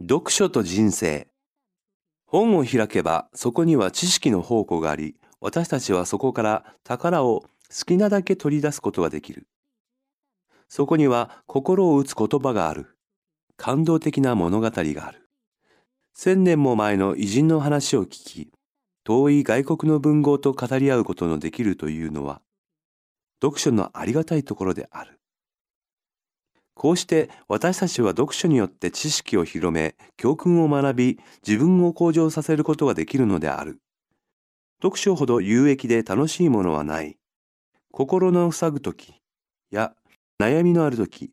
読書と人生。本を開けばそこには知識の宝庫があり私たちはそこから宝を好きなだけ取り出すことができる。そこには心を打つ言葉がある。感動的な物語がある。千年も前の偉人の話を聞き遠い外国の文豪と語り合うことのできるというのは読書のありがたいところである。こうして私たちは読書によって知識を広め、教訓を学び、自分を向上させることができるのである。読書ほど有益で楽しいものはない。心の塞ぐときや悩みのあるとき、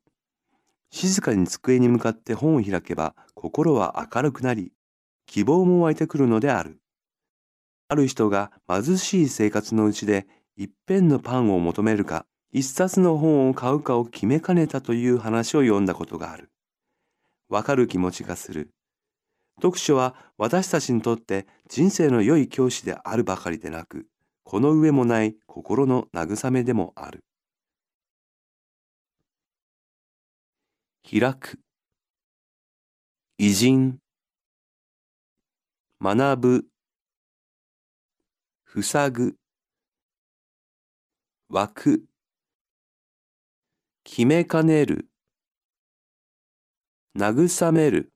静かに机に向かって本を開けば心は明るくなり、希望も湧いてくるのである。ある人が貧しい生活のうちで一片のパンを求めるか、一冊の本を買うかを決めかねたという話を読んだことがある。わかる気持ちがする。読書は私たちにとって人生の良い教師であるばかりでなく、この上もない心の慰めでもある。開く。偉人。学ぶ。塞ぐ。湧く。決めかねる、慰める、